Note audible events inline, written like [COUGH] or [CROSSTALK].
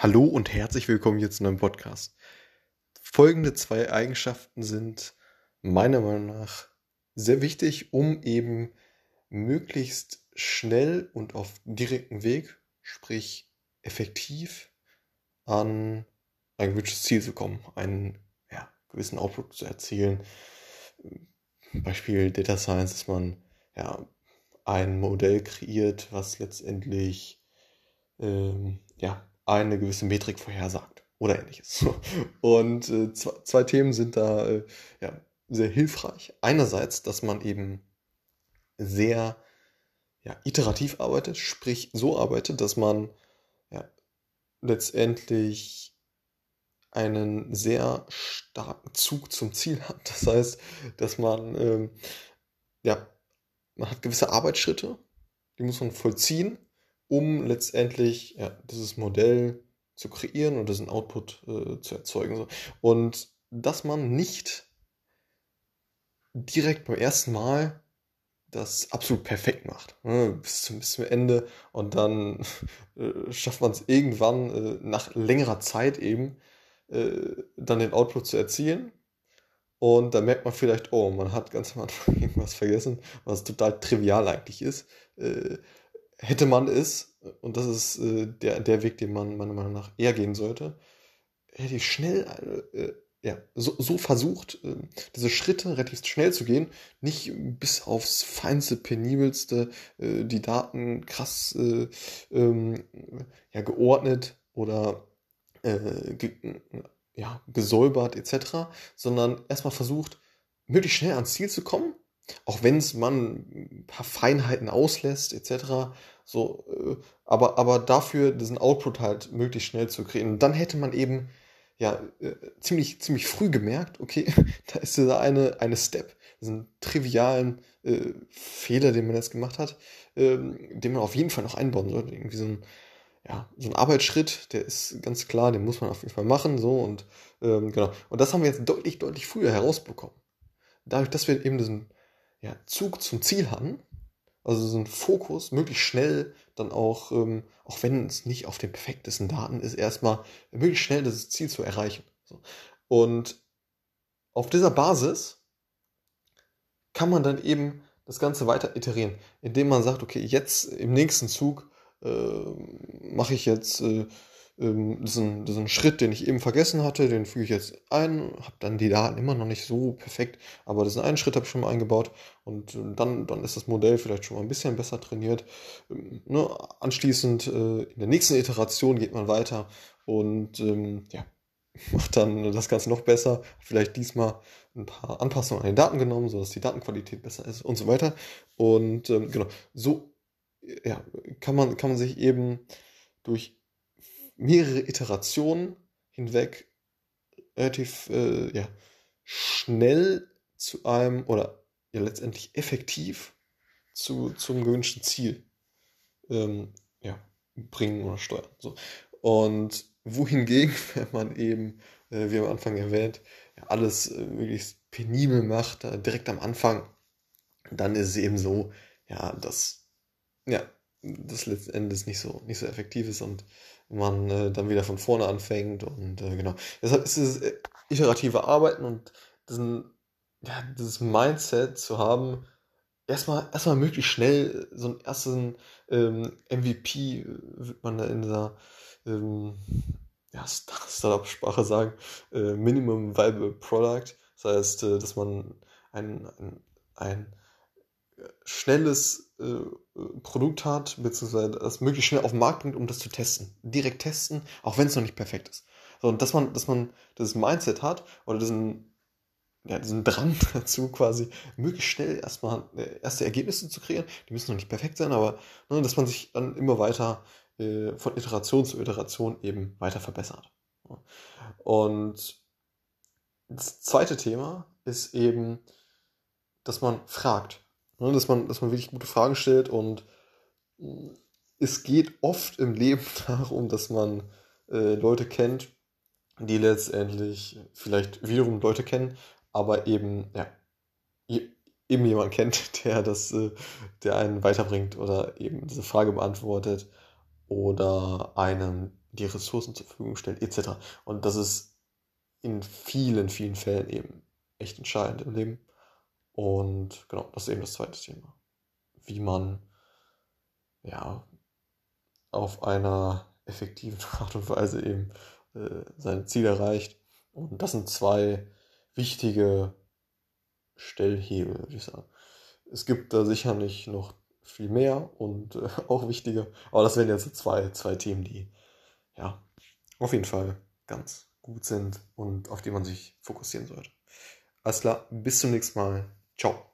Hallo und herzlich willkommen hier zu einem Podcast. Folgende zwei Eigenschaften sind meiner Meinung nach sehr wichtig, um eben möglichst schnell und auf direktem Weg, sprich effektiv, an ein gewünschtes Ziel zu kommen, einen ja, gewissen Output zu erzielen. Beispiel Data Science, dass man ja, ein Modell kreiert, was letztendlich ähm, ja, eine gewisse Metrik vorhersagt oder ähnliches. Und äh, zwei, zwei, Themen sind da äh, ja, sehr hilfreich. Einerseits, dass man eben sehr ja, iterativ arbeitet, sprich so arbeitet, dass man ja, letztendlich einen sehr starken Zug zum Ziel hat. Das heißt, dass man ähm, ja, man hat gewisse Arbeitsschritte, die muss man vollziehen um letztendlich ja, dieses Modell zu kreieren und diesen Output äh, zu erzeugen. Und dass man nicht direkt beim ersten Mal das absolut perfekt macht, ne, bis, zum, bis zum Ende und dann [LAUGHS] äh, schafft man es irgendwann äh, nach längerer Zeit eben äh, dann den Output zu erzielen und da merkt man vielleicht, oh, man hat ganz am Anfang [LAUGHS] irgendwas vergessen, was total trivial eigentlich ist. Äh, hätte man es, und das ist äh, der, der Weg, den man meiner Meinung nach eher gehen sollte, hätte ich schnell, äh, ja, so, so versucht, äh, diese Schritte relativ schnell zu gehen, nicht bis aufs feinste, penibelste, äh, die Daten krass äh, ähm, ja, geordnet oder äh, ge ja, gesäubert etc., sondern erstmal versucht, möglichst schnell ans Ziel zu kommen auch wenn es man ein paar Feinheiten auslässt, etc. So, äh, aber, aber dafür diesen Output halt möglichst schnell zu kreieren. Und dann hätte man eben ja äh, ziemlich, ziemlich früh gemerkt, okay, [LAUGHS] da ist dieser eine, eine Step, diesen trivialen äh, Fehler, den man jetzt gemacht hat, ähm, den man auf jeden Fall noch einbauen sollte. Irgendwie so ein, ja, so ein Arbeitsschritt, der ist ganz klar, den muss man auf jeden Fall machen, so und ähm, genau. Und das haben wir jetzt deutlich, deutlich früher herausbekommen. Dadurch, dass wir eben diesen ja, Zug zum Ziel haben, also so ein Fokus, möglichst schnell dann auch, ähm, auch wenn es nicht auf den perfektesten Daten ist, erstmal möglichst schnell das Ziel zu erreichen. So. Und auf dieser Basis kann man dann eben das Ganze weiter iterieren, indem man sagt, okay, jetzt im nächsten Zug äh, mache ich jetzt äh, ähm, diesen, diesen Schritt, den ich eben vergessen hatte, den füge ich jetzt ein, habe dann die Daten immer noch nicht so perfekt, aber diesen einen Schritt habe ich schon mal eingebaut und dann, dann ist das Modell vielleicht schon mal ein bisschen besser trainiert. Ähm, ne? Anschließend äh, in der nächsten Iteration geht man weiter und ähm, ja, [LAUGHS] macht dann das Ganze noch besser, vielleicht diesmal ein paar Anpassungen an den Daten genommen, sodass die Datenqualität besser ist und so weiter. Und genau, so ja, kann, man, kann man sich eben durch mehrere Iterationen hinweg relativ äh, ja, schnell zu einem oder ja letztendlich effektiv zu, zum gewünschten Ziel ähm, ja, bringen oder steuern. So. Und wohingegen, [LAUGHS] wenn man eben, äh, wie am Anfang erwähnt, ja, alles äh, möglichst penibel macht, äh, direkt am Anfang, dann ist es eben so, ja, dass ja, das letzten Endes nicht so, nicht so effektiv ist und man äh, dann wieder von vorne anfängt und äh, genau. Deshalb ist es äh, iterative Arbeiten und diesen, ja, dieses Mindset zu haben, erstmal, erstmal möglichst schnell so einen ersten ähm, MVP, wird man da in dieser ähm, ja, Startup-Sprache sagen, äh, Minimum Viable Product. Das heißt, äh, dass man ein, ein, ein schnelles äh, Produkt hat, beziehungsweise das möglichst schnell auf den Markt bringt, um das zu testen. Direkt testen, auch wenn es noch nicht perfekt ist. So, und dass man, dass man das Mindset hat oder diesen, ja, diesen Drang [LAUGHS] dazu, quasi möglichst schnell erstmal äh, erste Ergebnisse zu kreieren. Die müssen noch nicht perfekt sein, aber ne, dass man sich dann immer weiter äh, von Iteration zu Iteration eben weiter verbessert. Und das zweite Thema ist eben, dass man fragt. Ne, dass, man, dass man wirklich gute Fragen stellt und mm, es geht oft im Leben [LAUGHS] darum, dass man äh, Leute kennt, die letztendlich vielleicht wiederum Leute kennen, aber eben, ja, eben jemand kennt, [LAUGHS] der das, äh, der einen weiterbringt oder eben diese Frage beantwortet oder einem die Ressourcen zur Verfügung stellt, etc. Und das ist in vielen, vielen Fällen eben echt entscheidend im Leben. Und genau, das ist eben das zweite Thema. Wie man ja auf einer effektiven [LAUGHS] Art und Weise eben äh, seine Ziele erreicht. Und das sind zwei wichtige Stellhebel, würde ich sagen. Es gibt da sicher nicht noch viel mehr und äh, [LAUGHS] auch wichtiger, aber das wären jetzt zwei, zwei Themen, die ja auf jeden Fall ganz gut sind und auf die man sich fokussieren sollte. Alles klar, bis zum nächsten Mal. Ciao.